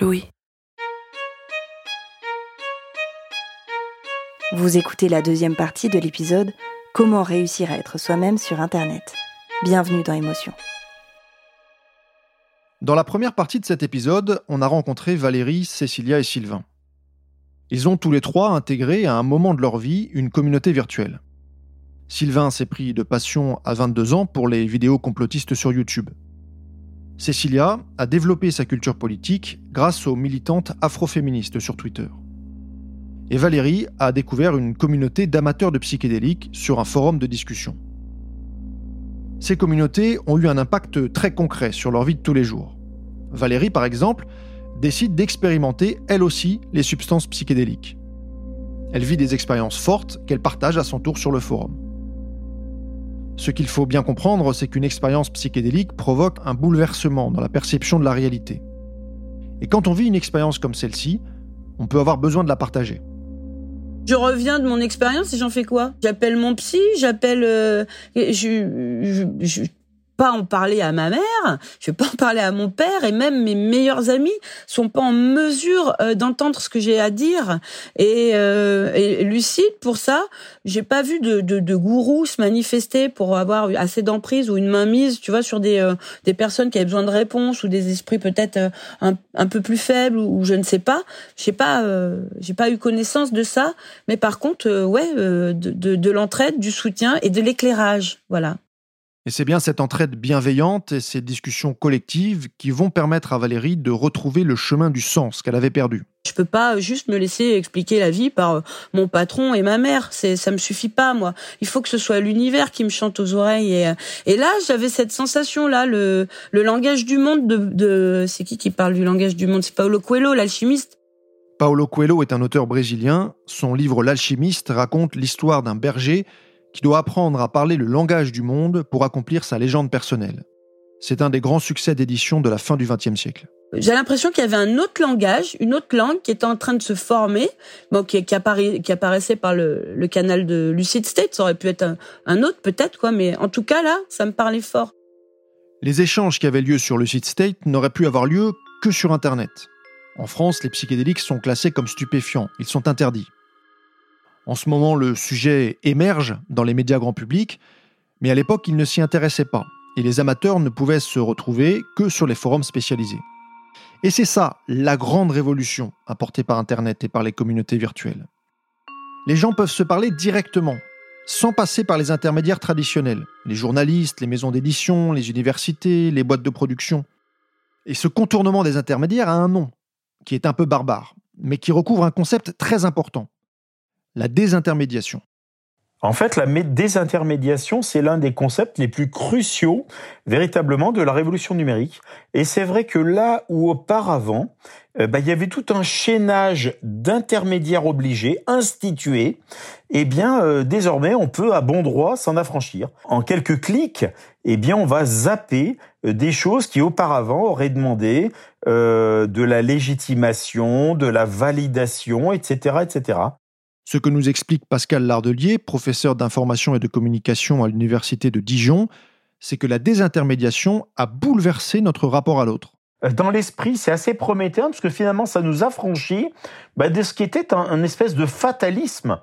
Louis. Vous écoutez la deuxième partie de l'épisode Comment réussir à être soi-même sur Internet. Bienvenue dans Émotion. Dans la première partie de cet épisode, on a rencontré Valérie, Cécilia et Sylvain. Ils ont tous les trois intégré à un moment de leur vie une communauté virtuelle. Sylvain s'est pris de passion à 22 ans pour les vidéos complotistes sur YouTube. Cécilia a développé sa culture politique grâce aux militantes afroféministes sur Twitter. Et Valérie a découvert une communauté d'amateurs de psychédéliques sur un forum de discussion. Ces communautés ont eu un impact très concret sur leur vie de tous les jours. Valérie, par exemple, décide d'expérimenter elle aussi les substances psychédéliques. Elle vit des expériences fortes qu'elle partage à son tour sur le forum. Ce qu'il faut bien comprendre, c'est qu'une expérience psychédélique provoque un bouleversement dans la perception de la réalité. Et quand on vit une expérience comme celle-ci, on peut avoir besoin de la partager. Je reviens de mon expérience et j'en fais quoi? J'appelle mon psy, j'appelle, euh, pas en parler à ma mère, je vais pas en parler à mon père et même mes meilleurs amis sont pas en mesure euh, d'entendre ce que j'ai à dire. Et, euh, et, lucide pour ça, j'ai pas vu de, de, de gourou se manifester pour avoir assez d'emprise ou une mainmise, tu vois, sur des euh, des personnes qui avaient besoin de réponses ou des esprits peut-être euh, un, un peu plus faibles ou, je ne sais pas, j'ai pas euh, j'ai pas eu connaissance de ça, mais par contre ouais de, de, de l'entraide, du soutien et de l'éclairage, voilà. Et c'est bien cette entraide bienveillante et ces discussions collectives qui vont permettre à Valérie de retrouver le chemin du sens qu'elle avait perdu. Je peux pas juste me laisser expliquer la vie par euh, mon patron et ma mère. C'est, ça me suffit pas, moi. Il faut que ce soit l'univers qui me chante aux oreilles. Et, euh, et là, j'avais cette sensation-là, le, le langage du monde de, de, c'est qui qui parle du langage du monde? C'est Paulo Coelho, l'alchimiste. Paulo Coelho est un auteur brésilien. Son livre L'alchimiste raconte l'histoire d'un berger qui doit apprendre à parler le langage du monde pour accomplir sa légende personnelle. C'est un des grands succès d'édition de la fin du XXe siècle. J'ai l'impression qu'il y avait un autre langage, une autre langue qui était en train de se former, bon, qui, qui, qui apparaissait par le, le, canal de Lucid State. Ça aurait pu être un, un autre peut-être, quoi, mais en tout cas là, ça me parlait fort. Les échanges qui avaient lieu sur Lucid State n'auraient pu avoir lieu que sur Internet. En France, les psychédéliques sont classés comme stupéfiants, ils sont interdits. En ce moment, le sujet émerge dans les médias grand public, mais à l'époque, il ne s'y intéressait pas, et les amateurs ne pouvaient se retrouver que sur les forums spécialisés. Et c'est ça, la grande révolution apportée par Internet et par les communautés virtuelles. Les gens peuvent se parler directement, sans passer par les intermédiaires traditionnels, les journalistes, les maisons d'édition, les universités, les boîtes de production. Et ce contournement des intermédiaires a un nom, qui est un peu barbare, mais qui recouvre un concept très important la désintermédiation. En fait, la désintermédiation, c'est l'un des concepts les plus cruciaux véritablement de la révolution numérique. Et c'est vrai que là où auparavant, euh, bah, il y avait tout un chaînage d'intermédiaires obligés, institués, eh bien, euh, désormais, on peut à bon droit s'en affranchir. En quelques clics, eh bien, on va zapper euh, des choses qui auparavant auraient demandé de la légitimation, de la validation, etc., etc. Ce que nous explique Pascal Lardelier, professeur d'information et de communication à l'Université de Dijon, c'est que la désintermédiation a bouleversé notre rapport à l'autre. Euh, dans l'esprit, c'est assez prometteur parce que finalement, ça nous affranchit bah, de ce qui était un, espèce de fatalisme.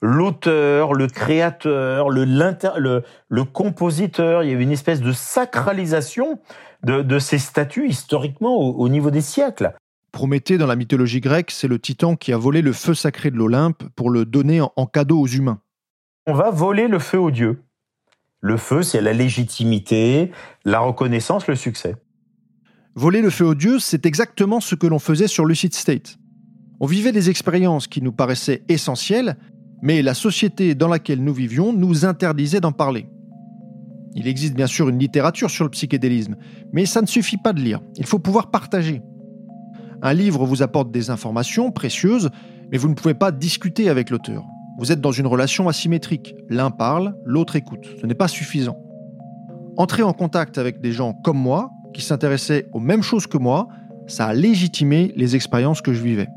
l'auteur, le créateur, le, compositeur. Il y avait une espèce de sacralisation de, ces statuts historiquement au, niveau des siècles. Prométhée, dans la mythologie grecque, c'est le titan qui a volé le feu sacré de l'Olympe pour le donner en, en cadeau aux humains. On va voler le feu aux dieux. Le feu, c'est la légitimité, la reconnaissance, le succès. Voler le feu aux dieux, c'est exactement ce que l'on faisait sur Lucid State. On vivait des expériences qui nous paraissaient essentielles, mais la société dans laquelle nous vivions nous interdisait d'en parler. Il existe bien sûr une littérature sur le psychédélisme, mais ça ne suffit pas de lire, il faut pouvoir partager. Un livre vous apporte des informations précieuses, mais vous ne pouvez pas discuter avec l'auteur. Vous êtes dans une relation asymétrique. L'un parle, l'autre écoute. Ce n'est pas suffisant. Entrer en contact avec des gens comme moi, qui s'intéressaient aux mêmes choses que moi, ça a légitimé les expériences que je vivais.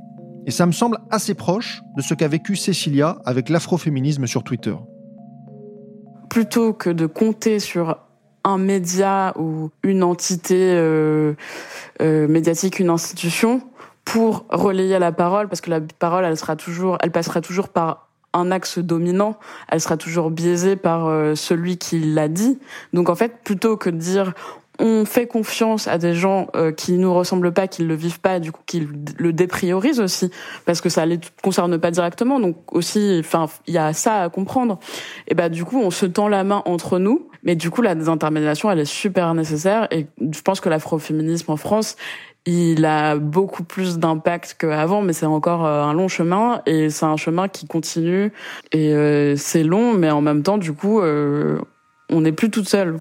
Et ça me semble assez proche de ce qu'a vécu Cécilia avec l'afroféminisme sur Twitter. Plutôt que de compter sur un média ou une entité euh, euh, médiatique, une institution, pour relayer la parole, parce que la parole, elle sera toujours, elle passera toujours par un axe dominant, elle sera toujours biaisée par euh, celui qui l'a dit. Donc en fait, plutôt que de dire on fait confiance à des gens euh, qui nous ressemblent pas, qui le vivent pas, du coup qui le dépriorisent aussi, parce que ça les concerne pas directement. Donc aussi, enfin, il y a ça à comprendre. Et bah du coup, on se tend la main entre nous, mais du coup la désintermédiation, elle est super nécessaire. Et je pense que l'afroféminisme en France il a beaucoup plus d'impact qu'avant, mais c'est encore euh, un long chemin et c'est un chemin qui continue et euh, c'est long, mais en même temps, du coup, euh, on n'est plus toute seule.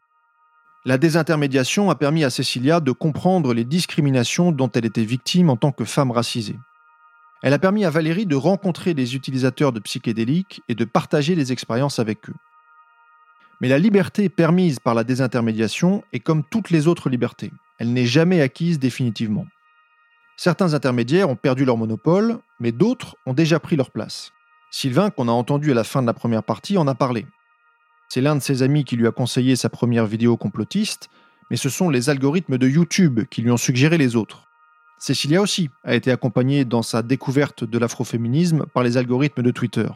La désintermédiation a permis à Cecilia de comprendre les discriminations dont elle était victime en tant que femme racisée. Elle a permis à Valérie de rencontrer des utilisateurs de psychédéliques et de partager les expériences avec eux. Mais la liberté permise par la désintermédiation est comme toutes les autres libertés elle n'est jamais acquise définitivement. Certains intermédiaires ont perdu leur monopole, mais d'autres ont déjà pris leur place. Sylvain, qu'on a entendu à la fin de la première partie, en a parlé. C'est l'un de ses amis qui lui a conseillé sa première vidéo complotiste, mais ce sont les algorithmes de YouTube qui lui ont suggéré les autres. Cécilia aussi a été accompagnée dans sa découverte de l'afroféminisme par les algorithmes de Twitter.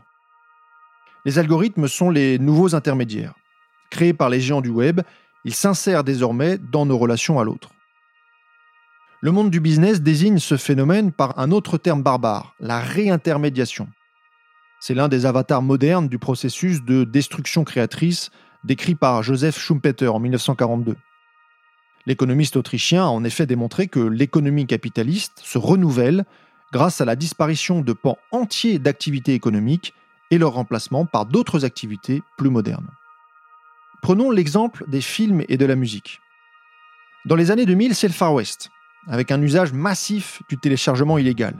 Les algorithmes sont les nouveaux intermédiaires. Créés par les géants du web, ils s'insèrent désormais dans nos relations à l'autre. Le monde du business désigne ce phénomène par un autre terme barbare, la réintermédiation. C'est l'un des avatars modernes du processus de destruction créatrice décrit par Joseph Schumpeter en 1942. L'économiste autrichien a en effet démontré que l'économie capitaliste se renouvelle grâce à la disparition de pans entiers d'activités économiques et leur remplacement par d'autres activités plus modernes. Prenons l'exemple des films et de la musique. Dans les années 2000, c'est le Far West avec un usage massif du téléchargement illégal.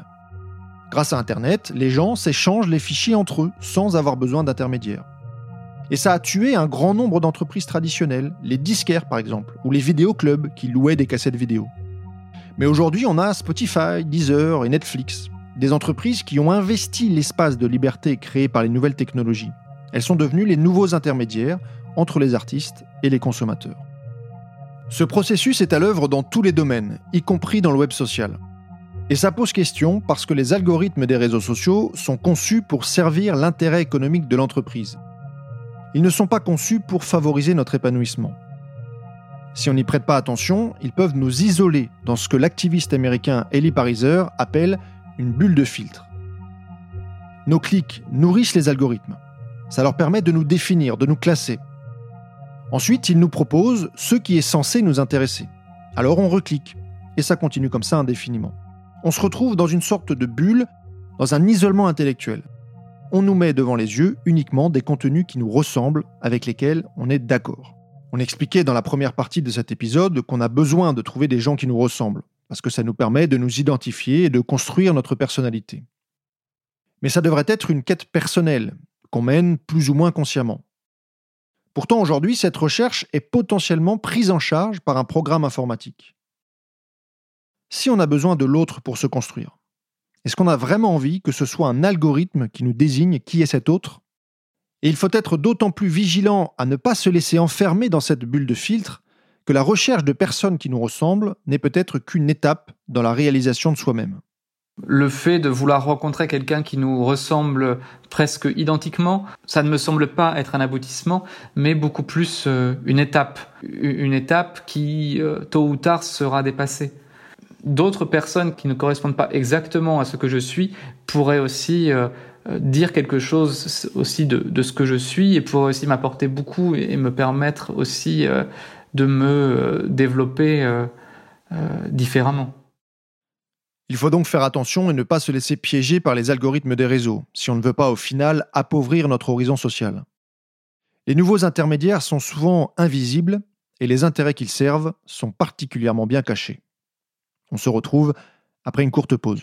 Grâce à Internet, les gens s'échangent les fichiers entre eux sans avoir besoin d'intermédiaires. Et ça a tué un grand nombre d'entreprises traditionnelles, les disquaires par exemple, ou les vidéoclubs qui louaient des cassettes vidéo. Mais aujourd'hui, on a Spotify, Deezer et Netflix, des entreprises qui ont investi l'espace de liberté créé par les nouvelles technologies. Elles sont devenues les nouveaux intermédiaires entre les artistes et les consommateurs. Ce processus est à l'œuvre dans tous les domaines, y compris dans le web social. Et ça pose question parce que les algorithmes des réseaux sociaux sont conçus pour servir l'intérêt économique de l'entreprise. Ils ne sont pas conçus pour favoriser notre épanouissement. Si on n'y prête pas attention, ils peuvent nous isoler dans ce que l'activiste américain Eli Pariser appelle une bulle de filtre. Nos clics nourrissent les algorithmes. Ça leur permet de nous définir, de nous classer, Ensuite, il nous propose ce qui est censé nous intéresser. Alors on reclique, et ça continue comme ça indéfiniment. On se retrouve dans une sorte de bulle, dans un isolement intellectuel. On nous met devant les yeux uniquement des contenus qui nous ressemblent, avec lesquels on est d'accord. On expliquait dans la première partie de cet épisode qu'on a besoin de trouver des gens qui nous ressemblent, parce que ça nous permet de nous identifier et de construire notre personnalité. Mais ça devrait être une quête personnelle, qu'on mène plus ou moins consciemment. Pourtant, aujourd'hui, cette recherche est potentiellement prise en charge par un programme informatique. Si on a besoin de l'autre pour se construire, est-ce qu'on a vraiment envie que ce soit un algorithme qui nous désigne qui est cet autre? Et il faut être d'autant plus vigilant à ne pas se laisser enfermer dans cette bulle de filtre que la recherche de personnes qui nous ressemblent n'est peut-être qu'une étape dans la réalisation de soi-même. Le fait de vouloir rencontrer quelqu'un qui nous ressemble presque identiquement, ça ne me semble pas être un aboutissement, mais beaucoup plus euh, une étape, une étape qui, euh, tôt ou tard, sera dépassée. D'autres personnes qui ne correspondent pas exactement à ce que je suis pourraient aussi euh, dire quelque chose aussi de, ce que je suis et pourraient aussi m'apporter beaucoup et, me permettre aussi de me développer différemment. Il faut donc faire attention et ne pas se laisser piéger par les algorithmes des réseaux, si on ne veut pas au final appauvrir notre horizon social. Les nouveaux intermédiaires sont souvent invisibles et les intérêts qu'ils servent sont particulièrement bien cachés. On se retrouve après une courte pause.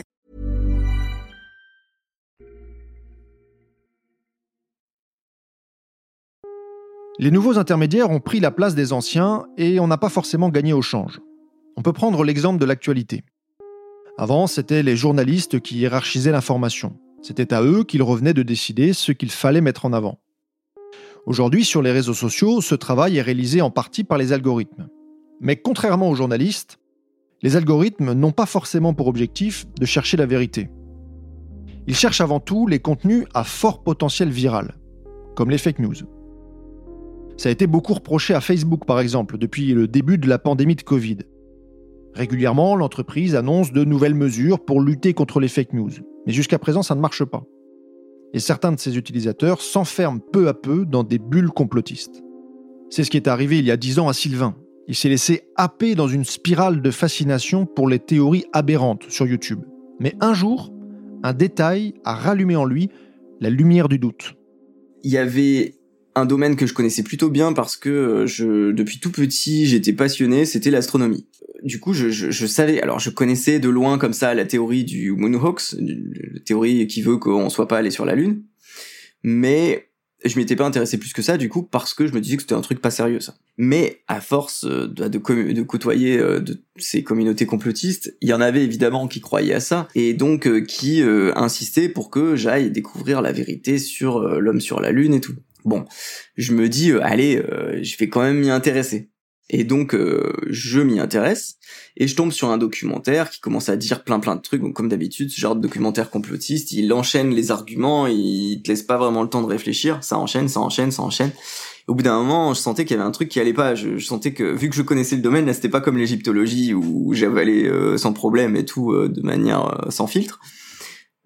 Les nouveaux intermédiaires ont pris la place des anciens et on n'a pas forcément gagné au change. On peut prendre l'exemple de l'actualité. Avant, c'était les journalistes qui hiérarchisaient l'information. C'était à eux qu'il revenait de décider ce qu'il fallait mettre en avant. Aujourd'hui, sur les réseaux sociaux, ce travail est réalisé en partie par les algorithmes. Mais contrairement aux journalistes, les algorithmes n'ont pas forcément pour objectif de chercher la vérité. Ils cherchent avant tout les contenus à fort potentiel viral, comme les fake news. Ça a été beaucoup reproché à Facebook, par exemple, depuis le début de la pandémie de Covid. Régulièrement, l'entreprise annonce de nouvelles mesures pour lutter contre les fake news. Mais jusqu'à présent, ça ne marche pas. Et certains de ses utilisateurs s'enferment peu à peu dans des bulles complotistes. C'est ce qui est arrivé il y a dix ans à Sylvain. Il s'est laissé happer dans une spirale de fascination pour les théories aberrantes sur YouTube. Mais un jour, un détail a rallumé en lui la lumière du doute. Il y avait un domaine que je connaissais plutôt bien parce que euh, je, depuis tout petit, j'étais passionné, c'était l'astronomie. Du coup, je, savais, alors je connaissais de loin comme ça la théorie du Moonhawks, la théorie qui veut qu'on soit pas allé sur la Lune, mais je m'étais pas intéressé plus que ça du coup parce que je me disais que c'était un truc pas sérieux ça. Mais à force euh, de, de, de côtoyer euh, de ces communautés complotistes, il y en avait évidemment qui croyaient à ça et donc qui insistaient pour que j'aille découvrir la vérité sur l'homme sur la lune et tout. Bon, je me dis, euh, allez, euh, je vais quand même m'y intéresser. Et donc, euh, je m'y intéresse, et je tombe sur un documentaire qui commence à dire plein plein de trucs. Donc, comme d'habitude, ce genre de documentaire complotiste, il enchaîne les arguments, il te laisse pas vraiment le temps de réfléchir, ça enchaîne, ça enchaîne, ça enchaîne. au bout d'un moment, je sentais qu'il y avait un truc qui allait pas. Je, sentais que, vu que je connaissais le domaine, là, c'était pas comme l'égyptologie où j'avalais sans problème et tout, de manière sans filtre.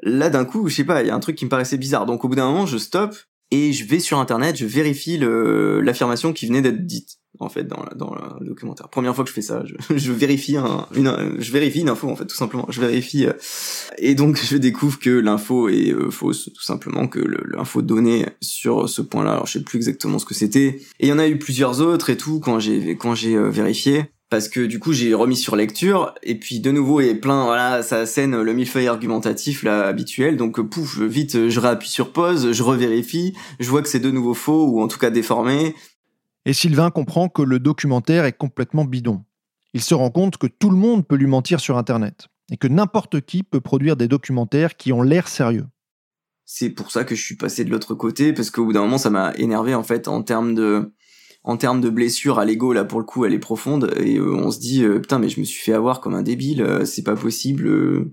Là, d'un coup, je sais pas, il y a un truc qui me paraissait bizarre. Donc, au bout d'un moment, je stoppe, et je vais sur internet, je vérifie l'affirmation qui venait d'être dite en fait dans, dans le documentaire. Première fois que je fais ça, je, je vérifie un, une, je vérifie une info en fait tout simplement. Je vérifie euh, et donc je découvre que l'info est euh, fausse tout simplement que l'info donnée sur ce point-là. Alors je sais plus exactement ce que c'était. Et il y en a eu plusieurs autres et tout quand j'ai quand j'ai euh, vérifié parce que du coup j'ai remis sur lecture et puis de nouveau a plein voilà ça scène le millefeuille argumentatif là habituel. Donc pouf vite je réappuie sur pause je revérifie je vois que c'est de nouveau faux ou en tout cas déformé. Et Sylvain comprend que le documentaire est complètement bidon. Il se rend compte que tout le monde peut lui mentir sur internet et que n'importe qui peut produire des documentaires qui ont l'air sérieux. C'est pour ça que je suis passé de l'autre côté parce qu'au bout d'un moment ça m'a énervé en fait en termes de en termes de blessure à l'ego là pour le coup elle est profonde. Et euh, on se dit euh, putain mais je me suis fait avoir comme un débile euh, c'est pas possible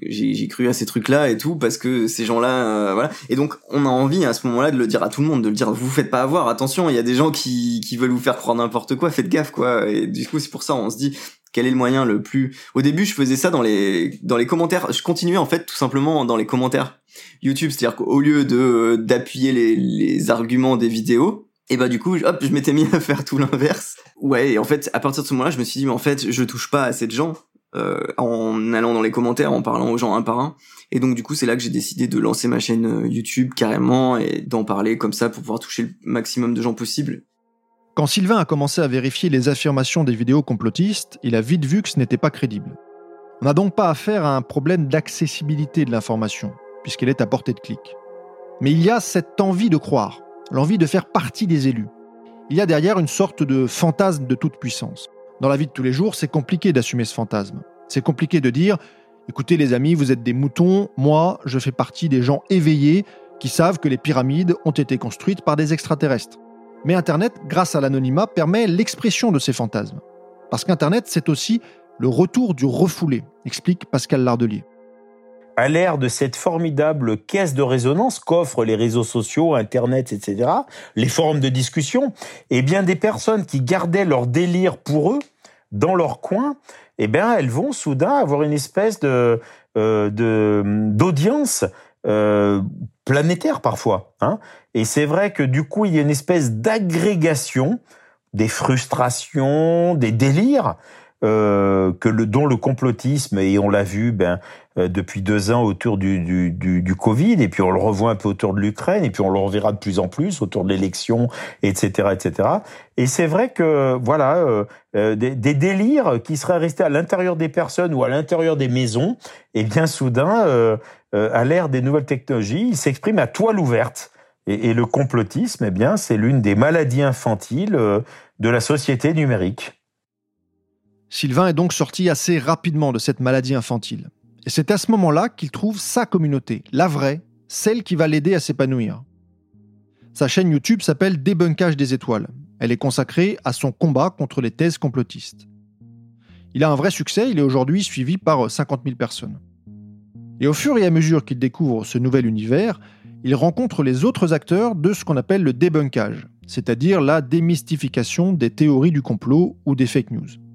j'ai cru à ces trucs là et tout parce que ces gens là voilà. Et donc on a envie à ce moment là de le dire à tout le monde de le dire vous vous faites pas avoir attention il y a des gens qui qui veulent vous faire croire n'importe quoi faites gaffe quoi. Et du coup c'est pour ça on se dit quel est le moyen le plus au début je faisais ça dans les dans les commentaires je continuais en fait tout simplement dans les commentaires YouTube c'est-à-dire qu'au lieu de d'appuyer les, les arguments des vidéos et bah du coup, hop, je m'étais mis à faire tout l'inverse. Ouais, et en fait, à partir de ce moment-là, je me suis dit, mais en fait, je touche pas assez de gens euh, en allant dans les commentaires, en parlant aux gens un par un. Et donc du coup, c'est là que j'ai décidé de lancer ma chaîne euh, YouTube carrément et d'en parler comme ça pour pouvoir toucher le maximum de gens possible. Quand Sylvain a commencé à vérifier les affirmations des vidéos complotistes, il a vite vu que ce n'était pas crédible. On n'a donc pas affaire à un problème d'accessibilité de l'information, puisqu'elle est à portée de clic. Mais il y a cette envie de croire, l'envie de faire partie des élus. Il y a derrière une sorte de fantasme de toute puissance. Dans la vie de tous les jours, c'est compliqué d'assumer ce fantasme. C'est compliqué de dire écoutez les amis, vous êtes des moutons, moi je fais partie des gens éveillés qui savent que les pyramides ont été construites par des extraterrestres. Mais Internet, grâce à l'anonymat, permet l'expression de ces fantasmes. Parce qu'Internet, c'est aussi le retour du refoulé, explique Pascal Lardelier. À l'ère de cette formidable caisse de résonance qu'offrent les réseaux sociaux, Internet, etc., les forums de discussion, eh bien, des personnes qui gardaient leur délire pour eux, dans leur coin, eh bien, elles vont soudain avoir une espèce de euh, d'audience euh, planétaire parfois. Hein et c'est vrai que du coup, il y a une espèce d'agrégation des frustrations, des délires euh, que le dont le complotisme et on l'a vu ben euh, depuis deux ans autour du, du, du, du, Covid et puis on le revoit un peu autour de l'Ukraine et puis on le reverra de plus en plus autour de l'élection etc etc et c'est vrai que voilà euh, euh, des, des, délires qui seraient restés à l'intérieur des personnes ou à l'intérieur des maisons et bien soudain à l'ère des nouvelles technologies ils s'expriment à toile ouverte. Et, et le complotisme eh bien c'est l'une des maladies infantiles de la société numérique Sylvain est donc sorti assez rapidement de cette maladie infantile. Et c'est à ce moment-là qu'il trouve sa communauté, la vraie, celle qui va l'aider à s'épanouir. Sa chaîne YouTube s'appelle Débunkage des étoiles. Elle est consacrée à son combat contre les thèses complotistes. Il a un vrai succès, il est aujourd'hui suivi par 50 000 personnes. Et au fur et à mesure qu'il découvre ce nouvel univers, il rencontre les autres acteurs de ce qu'on appelle le débunkage, c'est-à-dire la démystification des théories du complot ou des fake news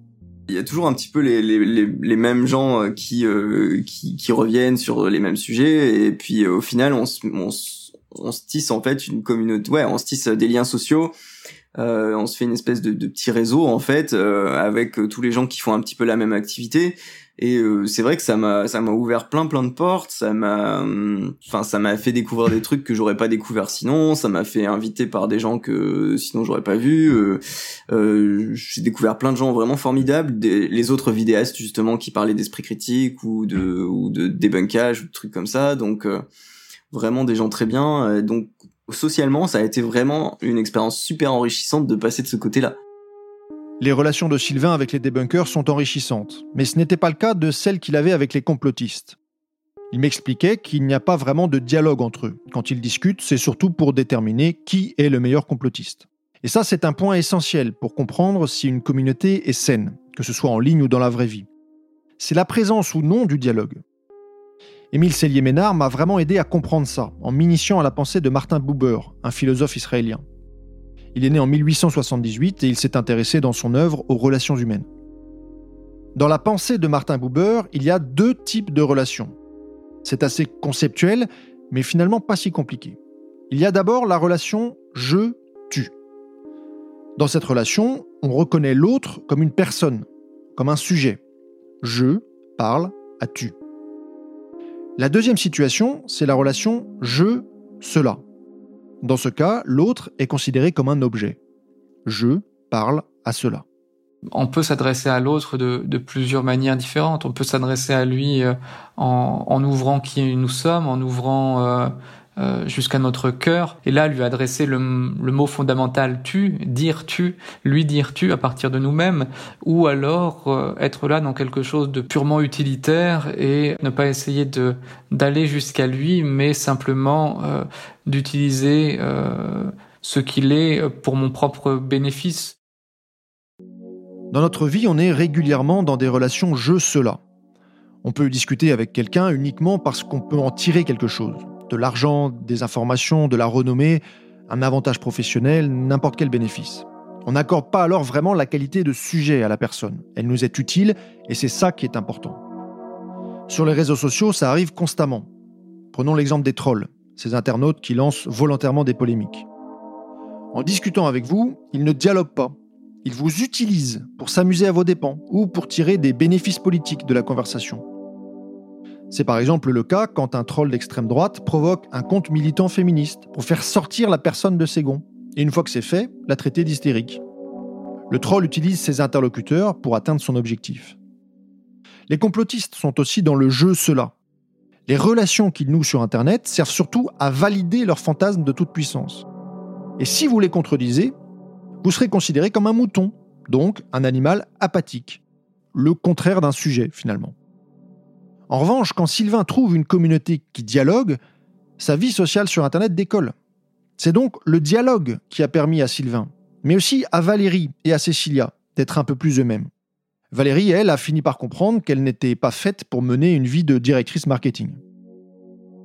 il y a toujours un petit peu les, les, les, les mêmes gens euh, qui, euh, qui, qui reviennent sur les mêmes sujets. Et puis euh, au final on se on, on se tisse en fait une communauté ouais on se tisse des liens sociaux. Euh, on se fait une espèce de, de petit réseau en fait avec tous les gens qui font un petit peu la même activité et euh, c'est vrai que ça m'a ça m'a ouvert plein plein de portes. Ça m'a enfin ça m'a fait découvrir des trucs que j'aurais pas découvert sinon. Ça m'a fait inviter par des gens que sinon j'aurais pas vu. Euh, euh, j'ai découvert plein de gens vraiment formidables. Des, les autres vidéastes justement qui parlaient d'esprit critique ou de ou de débunkage ou de trucs comme ça. Donc euh, vraiment des gens très bien. Donc socialement ça a été vraiment une expérience super enrichissante de passer de ce côté là les relations de Sylvain avec les débunkers sont enrichissantes, mais ce n'était pas le cas de celles qu'il avait avec les complotistes. Il m'expliquait qu'il n'y a pas vraiment de dialogue entre eux. Quand ils discutent, c'est surtout pour déterminer qui est le meilleur complotiste. Et ça, c'est un point essentiel pour comprendre si une communauté est saine, que ce soit en ligne ou dans la vraie vie. C'est la présence ou non du dialogue. Émile Sellier-Ménard m'a vraiment aidé à comprendre ça, en m'initiant à la pensée de Martin Buber, un philosophe israélien. Il est né en 1878 et il s'est intéressé dans son œuvre aux relations humaines. Dans la pensée de Martin Buber, il y a deux types de relations. C'est assez conceptuel, mais finalement pas si compliqué. Il y a d'abord la relation je-tu. Dans cette relation, on reconnaît l'autre comme une personne, comme un sujet. Je parle à tu. La deuxième situation, c'est la relation je-cela. Dans ce cas, l'autre est considéré comme un objet. Je parle à cela. On peut s'adresser à l'autre de, plusieurs manières différentes. On peut s'adresser à lui euh, en, ouvrant qui nous sommes, en ouvrant euh, euh, jusqu'à notre cœur, et là lui adresser le, mot fondamental tu, dire tu, lui dire tu à partir de nous-mêmes, ou alors euh, être là dans quelque chose de purement utilitaire et ne pas essayer de d'aller jusqu'à lui, mais simplement euh, d'utiliser ce qu'il est pour mon propre bénéfice. Dans notre vie, on est régulièrement dans des relations je-cela. On peut discuter avec quelqu'un uniquement parce qu'on peut en tirer quelque chose de l'argent, des informations, de la renommée, un avantage professionnel, n'importe quel bénéfice. On n'accorde pas alors vraiment la qualité de sujet à la personne. Elle nous est utile et c'est ça qui est important. Sur les réseaux sociaux, ça arrive constamment. Prenons l'exemple des trolls, ces internautes qui lancent volontairement des polémiques. En discutant avec vous, ils ne dialoguent pas. Ils vous utilisent pour s'amuser à vos dépens ou pour tirer des bénéfices politiques de la conversation. C'est par exemple le cas quand un troll d'extrême droite provoque un compte militant féministe pour faire sortir la personne de ses gonds. Et une fois que c'est fait, la traiter d'hystérique. Le troll utilise ses interlocuteurs pour atteindre son objectif. Les complotistes sont aussi dans le jeu cela. Les relations qu'ils nouent sur Internet servent surtout à valider leur fantasme de toute puissance. Et si vous les contredisez, vous serez considéré comme un mouton, donc un animal apathique, le contraire d'un sujet finalement. En revanche, quand Sylvain trouve une communauté qui dialogue, sa vie sociale sur Internet décolle. C'est donc le dialogue qui a permis à Sylvain, mais aussi à Valérie et à Cécilia d'être un peu plus eux-mêmes. Valérie, elle, a fini par comprendre qu'elle n'était pas faite pour mener une vie de directrice marketing.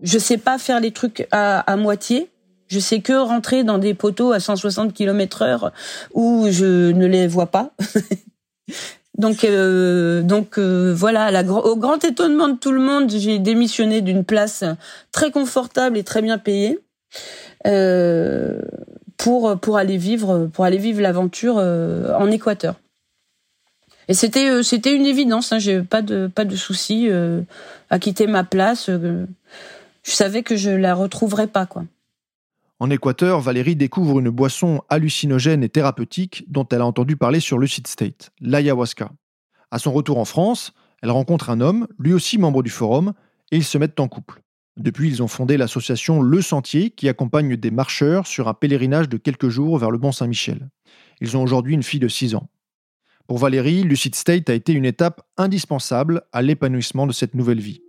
Je sais pas faire les trucs à, moitié. Je sais que rentrer dans des poteaux à 160 km heure où je ne les vois pas. donc, euh, donc euh, voilà, au grand étonnement de tout le monde, j'ai démissionné d'une place très confortable et très bien payée euh, pour pour aller vivre pour aller vivre l'aventure en Équateur. Et c'était c'était une évidence. Hein, J'ai pas de pas de souci à quitter ma place. Je savais que je la retrouverais pas quoi. En Équateur, Valérie découvre une boisson hallucinogène et thérapeutique dont elle a entendu parler sur Lucid State, l'ayahuasca. À son retour en France, elle rencontre un homme, lui aussi membre du forum, et ils se mettent en couple. Depuis, ils ont fondé l'association Le Sentier qui accompagne des marcheurs sur un pèlerinage de quelques jours vers le Mont Saint-Michel. Ils ont aujourd'hui une fille de 6 ans. Pour Valérie, Lucid State a été une étape indispensable à l'épanouissement de cette nouvelle vie.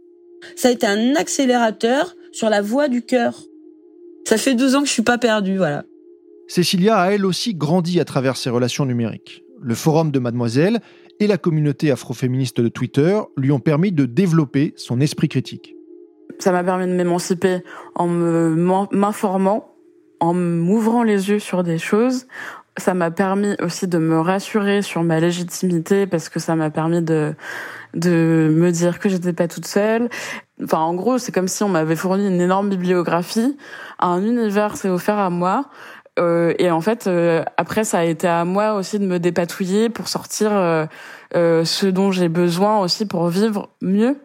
Ça a été un accélérateur sur la voie du cœur. Ça fait 12 ans que je suis pas perdue, voilà. Cécilia a elle aussi grandi à travers ses relations numériques. Le forum de Mademoiselle et la communauté afroféministe de Twitter lui ont permis de développer son esprit critique. Ça m'a permis de m'émanciper en m'informant, en m'ouvrant les yeux sur des choses, ça m'a permis aussi de me rassurer sur ma légitimité parce que ça m'a permis de de me dire que j'étais pas toute seule. Enfin, en gros, c'est comme si on m'avait fourni une énorme bibliographie, un univers s'est offert à moi. Euh, et en fait, euh, après, ça a été à moi aussi de me dépatouiller pour sortir euh, euh ce dont j'ai besoin aussi pour vivre mieux.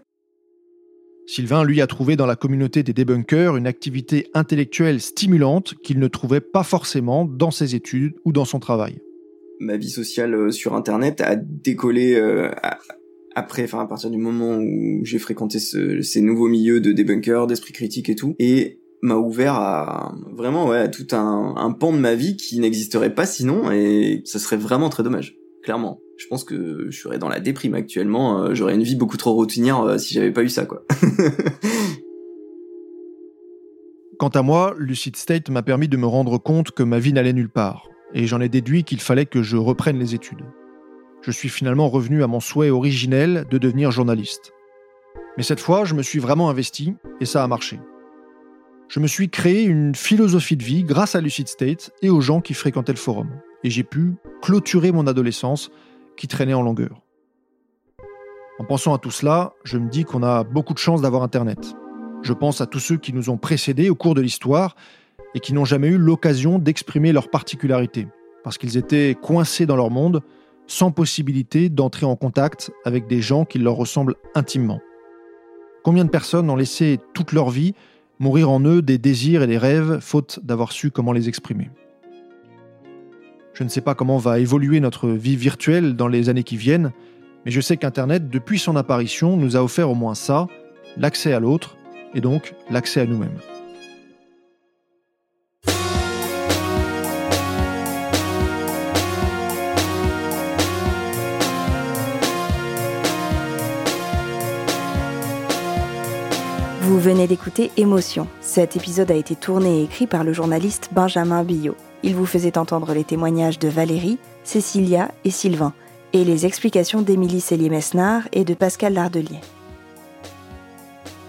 Sylvain, lui, a trouvé dans la communauté des débunkers une activité intellectuelle stimulante qu'il ne trouvait pas forcément dans ses études ou dans son travail. Ma vie sociale euh, sur Internet a décollé euh, après, enfin à partir du moment où j'ai fréquenté ces nouveaux milieux de débunkers, d'esprit critique et tout, et m'a ouvert à vraiment ouais à tout un, un pan de ma vie qui n'existerait pas sinon, et ça serait vraiment très dommage, clairement je pense que je serais dans la déprime actuellement. Euh, j'aurais une vie beaucoup trop routinière euh, si j'avais pas eu ça, quoi. Quant à moi, Lucid State m'a permis de me rendre compte que ma vie n'allait nulle part, et j'en ai déduit qu'il fallait que je reprenne les études. Je suis finalement revenu à mon souhait originel de devenir journaliste. Mais cette fois, je me suis vraiment investi, et ça a marché. Je me suis créé une philosophie de vie grâce à Lucid State et aux gens qui fréquentaient le forum, et j'ai pu clôturer mon adolescence qui traînait en longueur. En pensant à tout cela, je me dis qu'on a beaucoup de chance d'avoir Internet. Je pense à tous ceux qui nous ont précédés au cours de l'histoire et qui n'ont jamais eu l'occasion d'exprimer leurs particularités, parce qu'ils étaient coincés dans leur monde, sans possibilité d'entrer en contact avec des gens qui leur ressemblent intimement. Combien de personnes ont laissé toute leur vie mourir en eux des désirs et des rêves, faute d'avoir su comment les exprimer? Je ne sais pas comment va évoluer notre vie virtuelle dans les années qui viennent, mais je sais qu'Internet, depuis son apparition, nous a offert au moins ça, l'accès à l'autre, et donc l'accès à nous-mêmes. Vous venez d'écouter Émotion. Cet épisode a été tourné et écrit par le journaliste Benjamin Billot. Il vous faisait entendre les témoignages de Valérie, Cécilia et Sylvain, et les explications d'Émilie Cellier-Mesnard et de Pascal Lardelier.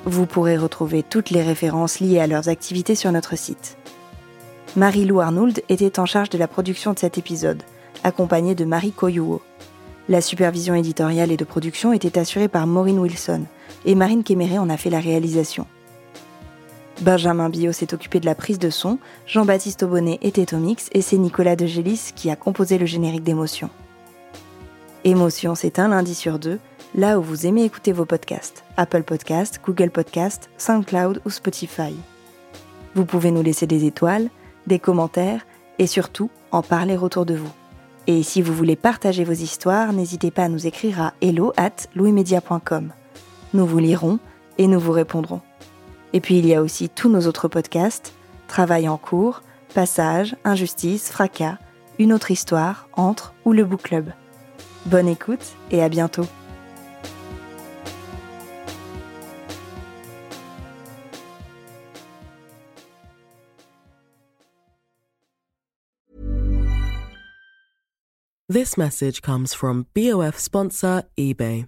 Vous pourrez retrouver toutes les références liées à leurs activités sur notre site. Marie-Lou Arnould était en charge de la production de cet épisode, accompagnée de Marie Koyuo. La supervision éditoriale et de production était assurée par Maureen Wilson, et Marine Kéméré en a fait la réalisation. Benjamin Bio s'est occupé de la prise de son, Jean-Baptiste Aubonnet était au mix et c'est Nicolas De Gélis qui a composé le générique d'émotion. Émotion, c'est un lundi sur deux, là où vous aimez écouter vos podcasts, Apple Podcasts, Google Podcasts, SoundCloud ou Spotify. Vous pouvez nous laisser des étoiles, des commentaires et surtout en parler autour de vous. Et si vous voulez partager vos histoires, n'hésitez pas à nous écrire à hello at louismedia.com. Nous vous lirons et nous vous répondrons. Et puis il y a aussi tous nos autres podcasts, Travail en cours, Passage, Injustice, Fracas, Une autre histoire, Entre ou le Book Club. Bonne écoute et à bientôt. This message comes from BOF sponsor eBay.